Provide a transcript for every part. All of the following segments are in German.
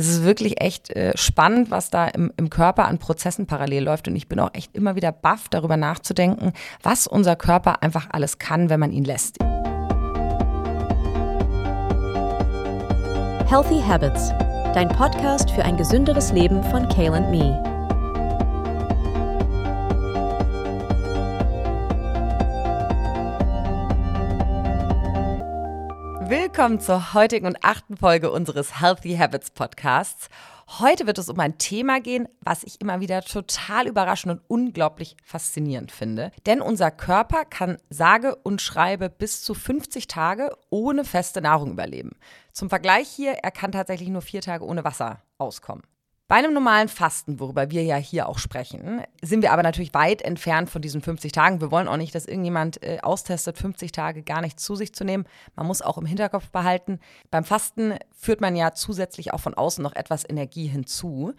Es ist wirklich echt äh, spannend, was da im, im Körper an Prozessen parallel läuft. Und ich bin auch echt immer wieder baff, darüber nachzudenken, was unser Körper einfach alles kann, wenn man ihn lässt. Healthy Habits, dein Podcast für ein gesünderes Leben von Kale and Me. Willkommen zur heutigen und achten Folge unseres Healthy Habits Podcasts. Heute wird es um ein Thema gehen, was ich immer wieder total überraschend und unglaublich faszinierend finde. Denn unser Körper kann sage und schreibe bis zu 50 Tage ohne feste Nahrung überleben. Zum Vergleich hier, er kann tatsächlich nur vier Tage ohne Wasser auskommen. Bei einem normalen Fasten, worüber wir ja hier auch sprechen, sind wir aber natürlich weit entfernt von diesen 50 Tagen. Wir wollen auch nicht, dass irgendjemand äh, austestet, 50 Tage gar nichts zu sich zu nehmen. Man muss auch im Hinterkopf behalten, beim Fasten führt man ja zusätzlich auch von außen noch etwas Energie hinzu.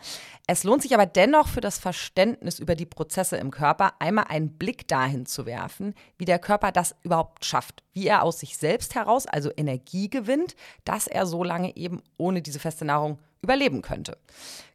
Es lohnt sich aber dennoch für das Verständnis über die Prozesse im Körper einmal einen Blick dahin zu werfen, wie der Körper das überhaupt schafft, wie er aus sich selbst heraus also Energie gewinnt, dass er so lange eben ohne diese feste Nahrung überleben könnte.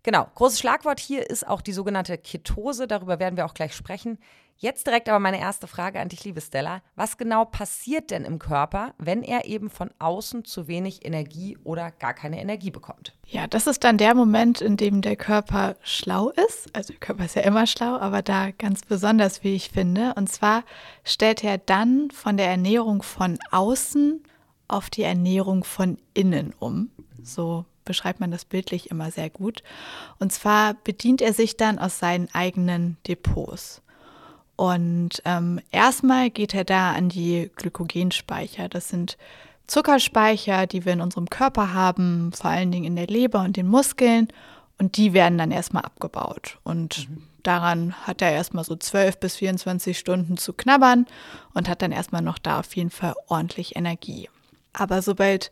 Genau, großes Schlagwort hier ist auch die sogenannte Ketose, darüber werden wir auch gleich sprechen. Jetzt direkt aber meine erste Frage an dich, liebe Stella. Was genau passiert denn im Körper, wenn er eben von außen zu wenig Energie oder gar keine Energie bekommt? Ja, das ist dann der Moment, in dem der Körper schlau ist. Also der Körper ist ja immer schlau, aber da ganz besonders, wie ich finde. Und zwar stellt er dann von der Ernährung von außen auf die Ernährung von innen um. So beschreibt man das bildlich immer sehr gut. Und zwar bedient er sich dann aus seinen eigenen Depots. Und ähm, erstmal geht er da an die Glykogenspeicher. Das sind Zuckerspeicher, die wir in unserem Körper haben, vor allen Dingen in der Leber und den Muskeln. Und die werden dann erstmal abgebaut. Und mhm. daran hat er erstmal so 12 bis 24 Stunden zu knabbern und hat dann erstmal noch da auf jeden Fall ordentlich Energie. Aber sobald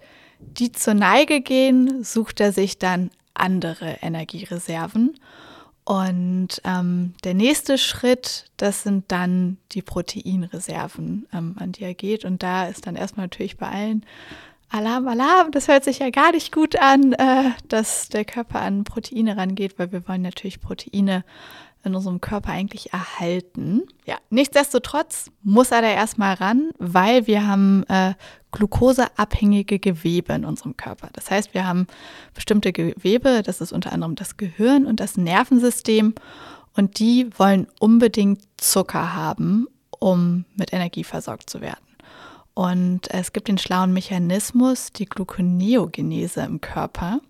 die zur Neige gehen, sucht er sich dann andere Energiereserven. Und ähm, der nächste Schritt, das sind dann die Proteinreserven, ähm, an die er geht. Und da ist dann erstmal natürlich bei allen Alarm, Alarm, das hört sich ja gar nicht gut an, äh, dass der Körper an Proteine rangeht, weil wir wollen natürlich Proteine in unserem Körper eigentlich erhalten. Ja, nichtsdestotrotz muss er da erstmal ran, weil wir haben äh, glukoseabhängige Gewebe in unserem Körper. Das heißt, wir haben bestimmte Gewebe, das ist unter anderem das Gehirn und das Nervensystem und die wollen unbedingt Zucker haben, um mit Energie versorgt zu werden. Und es gibt den schlauen Mechanismus, die Gluconeogenese im Körper.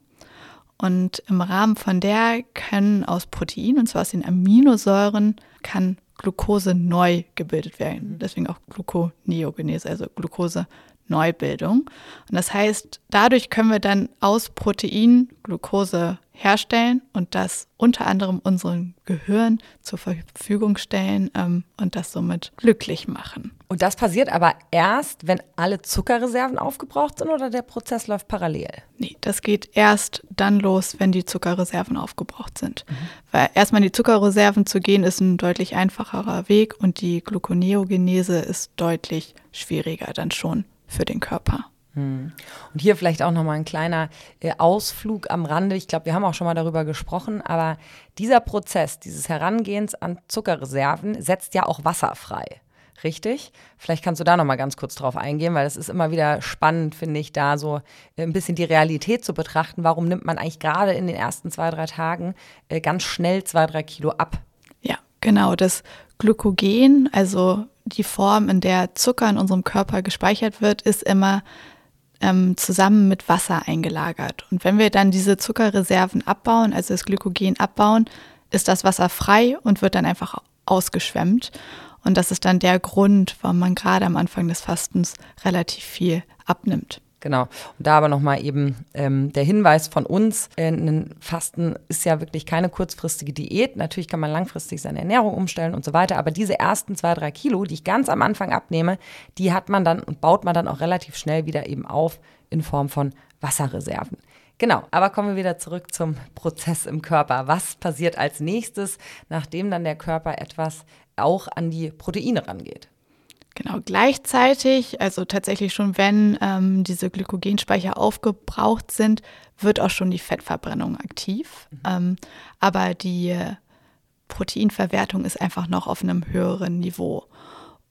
Und im Rahmen von der können aus Proteinen, und zwar aus den Aminosäuren, kann Glucose neu gebildet werden. Deswegen auch Gluconeogenese, also Glucose Neubildung. Und das heißt, dadurch können wir dann aus Protein Glucose herstellen und das unter anderem unserem Gehirn zur Verfügung stellen ähm, und das somit glücklich machen. Und das passiert aber erst, wenn alle Zuckerreserven aufgebraucht sind oder der Prozess läuft parallel? Nee, das geht erst dann los, wenn die Zuckerreserven aufgebraucht sind. Mhm. Weil erstmal in die Zuckerreserven zu gehen, ist ein deutlich einfacherer Weg und die Gluconeogenese ist deutlich schwieriger dann schon für den Körper. Hm. Und hier vielleicht auch nochmal ein kleiner äh, Ausflug am Rande. Ich glaube, wir haben auch schon mal darüber gesprochen, aber dieser Prozess, dieses Herangehens an Zuckerreserven, setzt ja auch Wasser frei. Richtig? Vielleicht kannst du da nochmal ganz kurz drauf eingehen, weil es ist immer wieder spannend, finde ich, da so äh, ein bisschen die Realität zu betrachten. Warum nimmt man eigentlich gerade in den ersten zwei, drei Tagen äh, ganz schnell zwei, drei Kilo ab? Ja, genau. Das Glykogen, also die Form, in der Zucker in unserem Körper gespeichert wird, ist immer ähm, zusammen mit Wasser eingelagert. Und wenn wir dann diese Zuckerreserven abbauen, also das Glykogen abbauen, ist das Wasser frei und wird dann einfach ausgeschwemmt. Und das ist dann der Grund, warum man gerade am Anfang des Fastens relativ viel abnimmt. Genau. Und da aber nochmal eben ähm, der Hinweis von uns, äh, ein Fasten ist ja wirklich keine kurzfristige Diät. Natürlich kann man langfristig seine Ernährung umstellen und so weiter, aber diese ersten zwei, drei Kilo, die ich ganz am Anfang abnehme, die hat man dann und baut man dann auch relativ schnell wieder eben auf in Form von Wasserreserven. Genau, aber kommen wir wieder zurück zum Prozess im Körper. Was passiert als nächstes, nachdem dann der Körper etwas auch an die Proteine rangeht? Genau, gleichzeitig, also tatsächlich schon, wenn ähm, diese Glykogenspeicher aufgebraucht sind, wird auch schon die Fettverbrennung aktiv. Mhm. Ähm, aber die Proteinverwertung ist einfach noch auf einem höheren Niveau.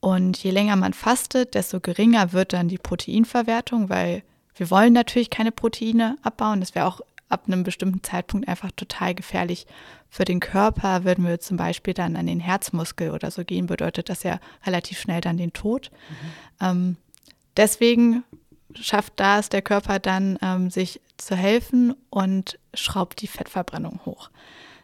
Und je länger man fastet, desto geringer wird dann die Proteinverwertung, weil wir wollen natürlich keine Proteine abbauen. Das wäre auch ab einem bestimmten Zeitpunkt einfach total gefährlich für den Körper. Würden wir zum Beispiel dann an den Herzmuskel oder so gehen, bedeutet das ja relativ schnell dann den Tod. Mhm. Ähm, deswegen schafft das der Körper dann, ähm, sich zu helfen und schraubt die Fettverbrennung hoch.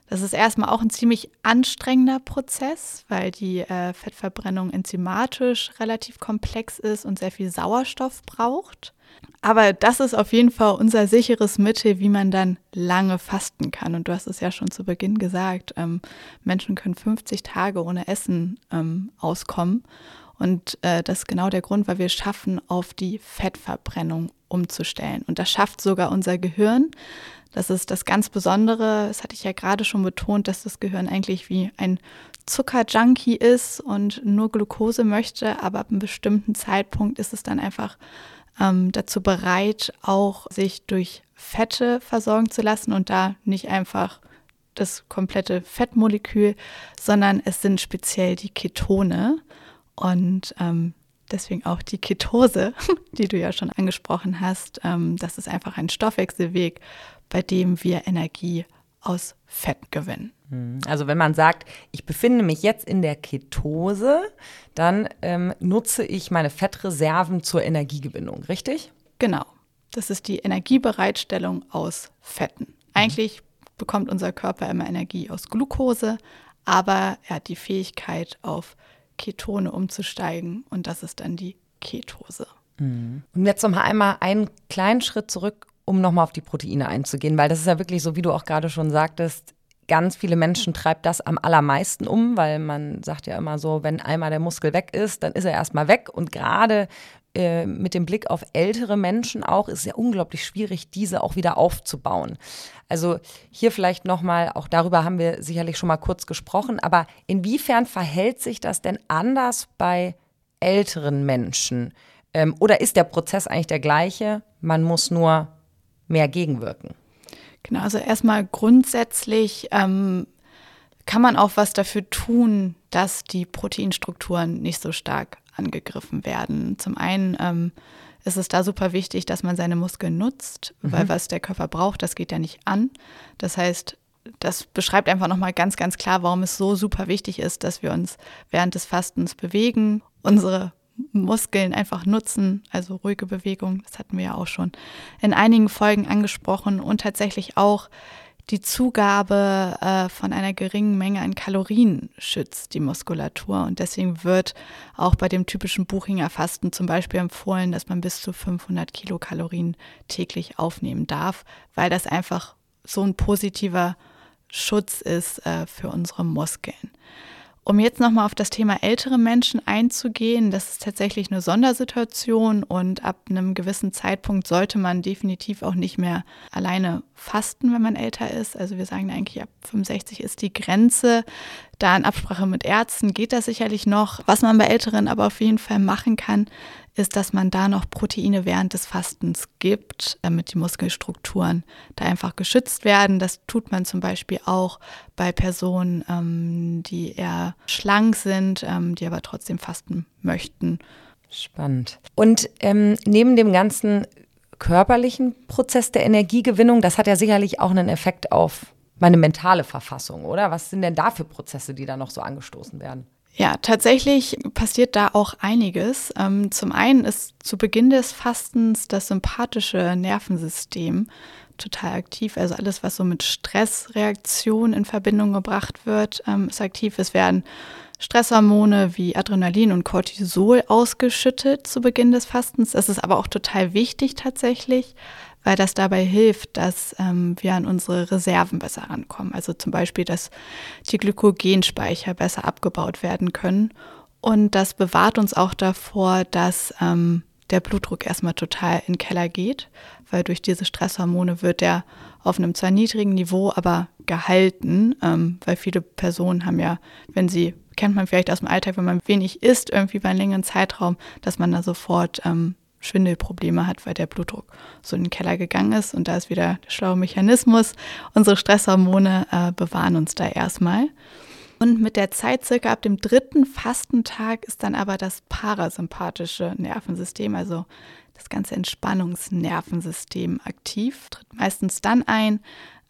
Das ist erstmal auch ein ziemlich anstrengender Prozess, weil die äh, Fettverbrennung enzymatisch relativ komplex ist und sehr viel Sauerstoff braucht. Aber das ist auf jeden Fall unser sicheres Mittel, wie man dann lange fasten kann. Und du hast es ja schon zu Beginn gesagt, ähm, Menschen können 50 Tage ohne Essen ähm, auskommen. Und äh, das ist genau der Grund, weil wir schaffen, auf die Fettverbrennung umzustellen. Und das schafft sogar unser Gehirn. Das ist das ganz Besondere. Das hatte ich ja gerade schon betont, dass das Gehirn eigentlich wie ein Zuckerjunkie ist und nur Glucose möchte, aber ab einem bestimmten Zeitpunkt ist es dann einfach ähm, dazu bereit, auch sich durch Fette versorgen zu lassen und da nicht einfach das komplette Fettmolekül, sondern es sind speziell die Ketone und ähm, deswegen auch die Ketose, die du ja schon angesprochen hast. Ähm, das ist einfach ein Stoffwechselweg, bei dem wir Energie aus Fett gewinnen. Mhm. Also wenn man sagt, ich befinde mich jetzt in der Ketose, dann ähm, nutze ich meine Fettreserven zur Energiegewinnung, richtig? Genau. Das ist die Energiebereitstellung aus Fetten. Eigentlich bekommt unser Körper immer Energie aus Glucose, aber er hat die Fähigkeit, auf Ketone umzusteigen und das ist dann die Ketose. Mhm. Und jetzt noch mal einmal einen kleinen Schritt zurück um nochmal auf die Proteine einzugehen, weil das ist ja wirklich so, wie du auch gerade schon sagtest, ganz viele Menschen treibt das am allermeisten um, weil man sagt ja immer so, wenn einmal der Muskel weg ist, dann ist er erstmal weg. Und gerade äh, mit dem Blick auf ältere Menschen auch ist es ja unglaublich schwierig, diese auch wieder aufzubauen. Also hier vielleicht nochmal, auch darüber haben wir sicherlich schon mal kurz gesprochen, aber inwiefern verhält sich das denn anders bei älteren Menschen? Ähm, oder ist der Prozess eigentlich der gleiche? Man muss nur mehr gegenwirken? Genau, also erstmal grundsätzlich ähm, kann man auch was dafür tun, dass die Proteinstrukturen nicht so stark angegriffen werden. Zum einen ähm, ist es da super wichtig, dass man seine Muskeln nutzt, mhm. weil was der Körper braucht, das geht ja nicht an. Das heißt, das beschreibt einfach nochmal ganz, ganz klar, warum es so super wichtig ist, dass wir uns während des Fastens bewegen, unsere Muskeln einfach nutzen, also ruhige Bewegung, das hatten wir ja auch schon in einigen Folgen angesprochen und tatsächlich auch die Zugabe äh, von einer geringen Menge an Kalorien schützt die Muskulatur. Und deswegen wird auch bei dem typischen Buchinger Fasten zum Beispiel empfohlen, dass man bis zu 500 Kilokalorien täglich aufnehmen darf, weil das einfach so ein positiver Schutz ist äh, für unsere Muskeln. Um jetzt nochmal auf das Thema ältere Menschen einzugehen, das ist tatsächlich eine Sondersituation und ab einem gewissen Zeitpunkt sollte man definitiv auch nicht mehr alleine fasten, wenn man älter ist. Also wir sagen eigentlich, ab 65 ist die Grenze. Da in Absprache mit Ärzten geht das sicherlich noch. Was man bei Älteren aber auf jeden Fall machen kann, ist, dass man da noch Proteine während des Fastens gibt, damit die Muskelstrukturen da einfach geschützt werden. Das tut man zum Beispiel auch bei Personen, ähm, die eher schlank sind, ähm, die aber trotzdem fasten möchten. Spannend. Und ähm, neben dem ganzen körperlichen Prozess der Energiegewinnung, das hat ja sicherlich auch einen Effekt auf meine mentale Verfassung, oder? Was sind denn da für Prozesse, die da noch so angestoßen werden? Ja, tatsächlich passiert da auch einiges. Ähm, zum einen ist zu Beginn des Fastens das sympathische Nervensystem total aktiv. Also alles, was so mit Stressreaktion in Verbindung gebracht wird, ähm, ist aktiv. Es werden Stresshormone wie Adrenalin und Cortisol ausgeschüttet zu Beginn des Fastens. Das ist aber auch total wichtig tatsächlich, weil das dabei hilft, dass ähm, wir an unsere Reserven besser rankommen. Also zum Beispiel, dass die Glykogenspeicher besser abgebaut werden können. Und das bewahrt uns auch davor, dass ähm, der Blutdruck erstmal total in den Keller geht, weil durch diese Stresshormone wird der auf einem zwar niedrigen Niveau, aber gehalten, ähm, weil viele Personen haben ja, wenn sie, kennt man vielleicht aus dem Alltag, wenn man wenig isst, irgendwie über einen längeren Zeitraum, dass man da sofort ähm, Schwindelprobleme hat, weil der Blutdruck so in den Keller gegangen ist. Und da ist wieder der schlaue Mechanismus. Unsere Stresshormone äh, bewahren uns da erstmal. Und mit der Zeit, circa ab dem dritten Fastentag, ist dann aber das parasympathische Nervensystem, also das ganze Entspannungsnervensystem aktiv, tritt meistens dann ein,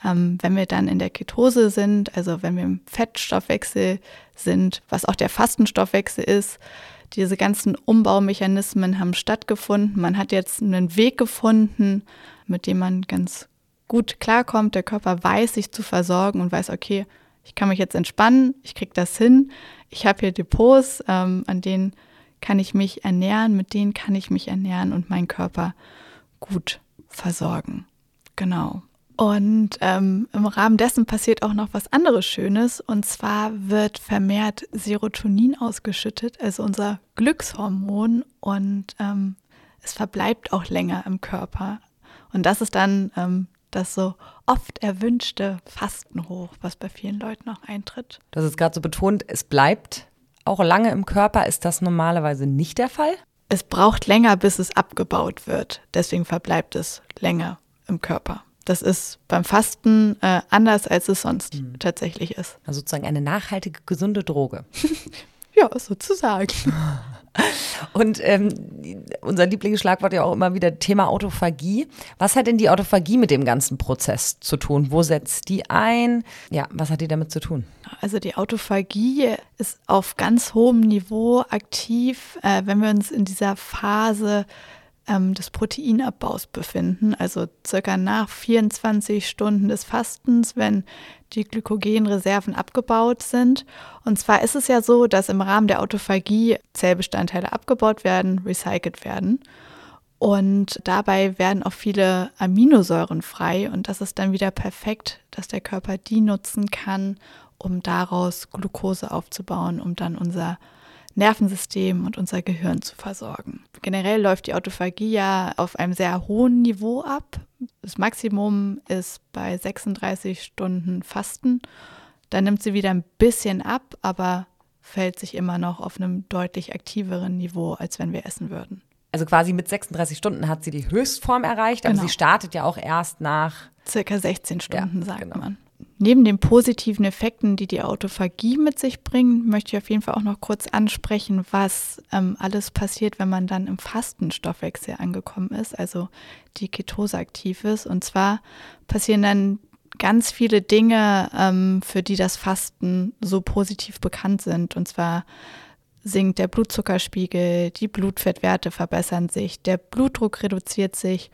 ähm, wenn wir dann in der Ketose sind, also wenn wir im Fettstoffwechsel sind, was auch der Fastenstoffwechsel ist. Diese ganzen Umbaumechanismen haben stattgefunden. Man hat jetzt einen Weg gefunden, mit dem man ganz gut klarkommt. Der Körper weiß, sich zu versorgen und weiß, okay, ich kann mich jetzt entspannen, ich kriege das hin, ich habe hier Depots, ähm, an denen kann ich mich ernähren, mit denen kann ich mich ernähren und meinen Körper gut versorgen. Genau. Und ähm, im Rahmen dessen passiert auch noch was anderes Schönes. Und zwar wird vermehrt Serotonin ausgeschüttet, also unser Glückshormon. Und ähm, es verbleibt auch länger im Körper. Und das ist dann ähm, das so oft erwünschte Fastenhoch, was bei vielen Leuten auch eintritt. Das ist gerade so betont, es bleibt auch lange im Körper. Ist das normalerweise nicht der Fall? Es braucht länger, bis es abgebaut wird. Deswegen verbleibt es länger im Körper. Das ist beim Fasten äh, anders, als es sonst mhm. tatsächlich ist. Also sozusagen eine nachhaltige, gesunde Droge. ja, sozusagen. Und ähm, unser Lieblingsschlagwort ja auch immer wieder Thema Autophagie. Was hat denn die Autophagie mit dem ganzen Prozess zu tun? Wo setzt die ein? Ja, was hat die damit zu tun? Also die Autophagie ist auf ganz hohem Niveau aktiv, äh, wenn wir uns in dieser Phase ähm, des Proteinabbaus befinden, also circa nach 24 Stunden des Fastens, wenn die Glykogenreserven abgebaut sind. Und zwar ist es ja so, dass im Rahmen der Autophagie Zellbestandteile abgebaut werden, recycelt werden. Und dabei werden auch viele Aminosäuren frei. Und das ist dann wieder perfekt, dass der Körper die nutzen kann, um daraus Glucose aufzubauen, um dann unser Nervensystem und unser Gehirn zu versorgen. Generell läuft die Autophagie ja auf einem sehr hohen Niveau ab. Das Maximum ist bei 36 Stunden Fasten. Dann nimmt sie wieder ein bisschen ab, aber fällt sich immer noch auf einem deutlich aktiveren Niveau, als wenn wir essen würden. Also quasi mit 36 Stunden hat sie die Höchstform erreicht, aber genau. sie startet ja auch erst nach circa 16 Stunden, ja, sagt genau. man. Neben den positiven Effekten, die die Autophagie mit sich bringt, möchte ich auf jeden Fall auch noch kurz ansprechen, was ähm, alles passiert, wenn man dann im Fastenstoffwechsel angekommen ist, also die Ketose aktiv ist. Und zwar passieren dann ganz viele Dinge, ähm, für die das Fasten so positiv bekannt sind. Und zwar sinkt der Blutzuckerspiegel, die Blutfettwerte verbessern sich, der Blutdruck reduziert sich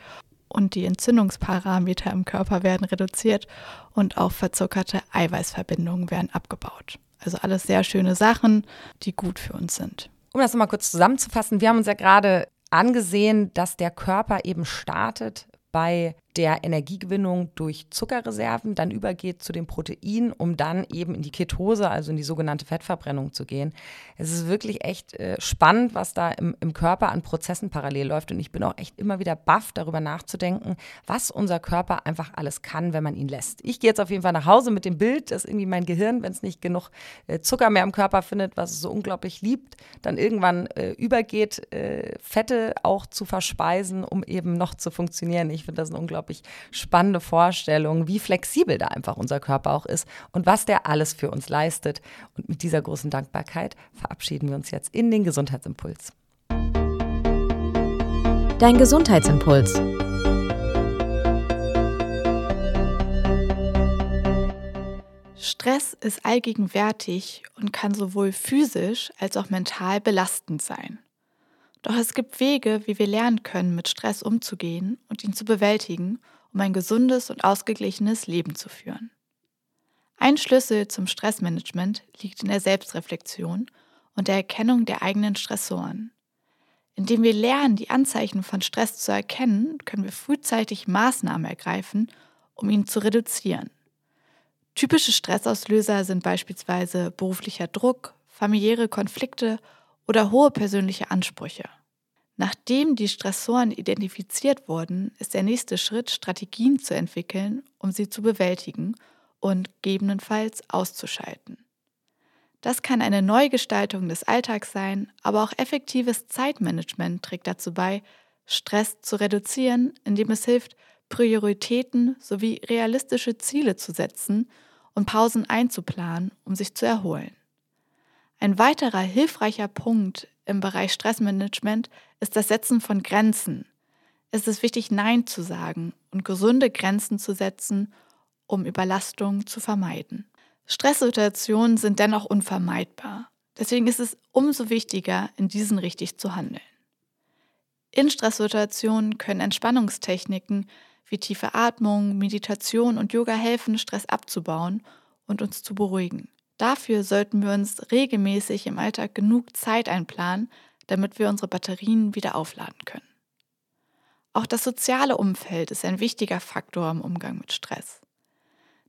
und die Entzündungsparameter im Körper werden reduziert und auch verzuckerte Eiweißverbindungen werden abgebaut. Also alles sehr schöne Sachen, die gut für uns sind. Um das nochmal kurz zusammenzufassen, wir haben uns ja gerade angesehen, dass der Körper eben startet bei der Energiegewinnung durch Zuckerreserven dann übergeht zu den Proteinen, um dann eben in die Ketose, also in die sogenannte Fettverbrennung zu gehen. Es ist wirklich echt äh, spannend, was da im, im Körper an Prozessen parallel läuft. Und ich bin auch echt immer wieder baff, darüber nachzudenken, was unser Körper einfach alles kann, wenn man ihn lässt. Ich gehe jetzt auf jeden Fall nach Hause mit dem Bild, dass irgendwie mein Gehirn, wenn es nicht genug äh, Zucker mehr im Körper findet, was es so unglaublich liebt, dann irgendwann äh, übergeht, äh, Fette auch zu verspeisen, um eben noch zu funktionieren. Ich finde das ein unglaublich unglaublich spannende Vorstellung, wie flexibel da einfach unser Körper auch ist und was der alles für uns leistet. Und mit dieser großen Dankbarkeit verabschieden wir uns jetzt in den Gesundheitsimpuls. Dein Gesundheitsimpuls. Stress ist allgegenwärtig und kann sowohl physisch als auch mental belastend sein. Doch es gibt Wege, wie wir lernen können, mit Stress umzugehen und ihn zu bewältigen, um ein gesundes und ausgeglichenes Leben zu führen. Ein Schlüssel zum Stressmanagement liegt in der Selbstreflexion und der Erkennung der eigenen Stressoren. Indem wir lernen, die Anzeichen von Stress zu erkennen, können wir frühzeitig Maßnahmen ergreifen, um ihn zu reduzieren. Typische Stressauslöser sind beispielsweise beruflicher Druck, familiäre Konflikte oder hohe persönliche Ansprüche. Nachdem die Stressoren identifiziert wurden, ist der nächste Schritt, Strategien zu entwickeln, um sie zu bewältigen und gegebenenfalls auszuschalten. Das kann eine Neugestaltung des Alltags sein, aber auch effektives Zeitmanagement trägt dazu bei, Stress zu reduzieren, indem es hilft, Prioritäten sowie realistische Ziele zu setzen und Pausen einzuplanen, um sich zu erholen. Ein weiterer hilfreicher Punkt im Bereich Stressmanagement ist das Setzen von Grenzen. Es ist wichtig, Nein zu sagen und gesunde Grenzen zu setzen, um Überlastung zu vermeiden. Stresssituationen sind dennoch unvermeidbar. Deswegen ist es umso wichtiger, in diesen richtig zu handeln. In Stresssituationen können Entspannungstechniken wie tiefe Atmung, Meditation und Yoga helfen, Stress abzubauen und uns zu beruhigen. Dafür sollten wir uns regelmäßig im Alltag genug Zeit einplanen, damit wir unsere Batterien wieder aufladen können. Auch das soziale Umfeld ist ein wichtiger Faktor im Umgang mit Stress.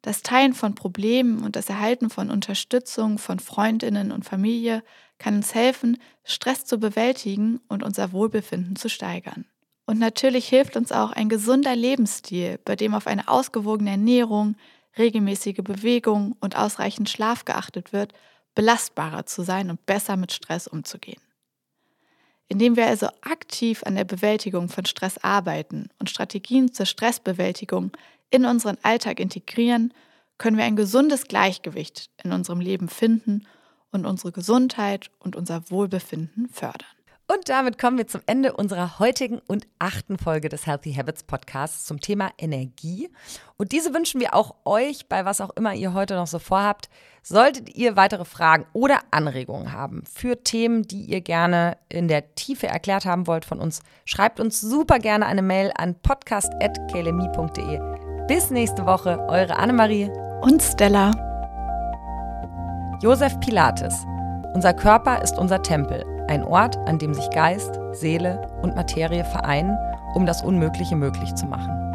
Das Teilen von Problemen und das Erhalten von Unterstützung von Freundinnen und Familie kann uns helfen, Stress zu bewältigen und unser Wohlbefinden zu steigern. Und natürlich hilft uns auch ein gesunder Lebensstil, bei dem auf eine ausgewogene Ernährung, regelmäßige Bewegung und ausreichend Schlaf geachtet wird, belastbarer zu sein und besser mit Stress umzugehen. Indem wir also aktiv an der Bewältigung von Stress arbeiten und Strategien zur Stressbewältigung in unseren Alltag integrieren, können wir ein gesundes Gleichgewicht in unserem Leben finden und unsere Gesundheit und unser Wohlbefinden fördern. Und damit kommen wir zum Ende unserer heutigen und achten Folge des Healthy Habits Podcasts zum Thema Energie. Und diese wünschen wir auch euch bei was auch immer ihr heute noch so vorhabt. Solltet ihr weitere Fragen oder Anregungen haben für Themen, die ihr gerne in der Tiefe erklärt haben wollt von uns, schreibt uns super gerne eine Mail an podcast.klmi.de. Bis nächste Woche, eure Annemarie und Stella. Josef Pilates. Unser Körper ist unser Tempel. Ein Ort, an dem sich Geist, Seele und Materie vereinen, um das Unmögliche möglich zu machen.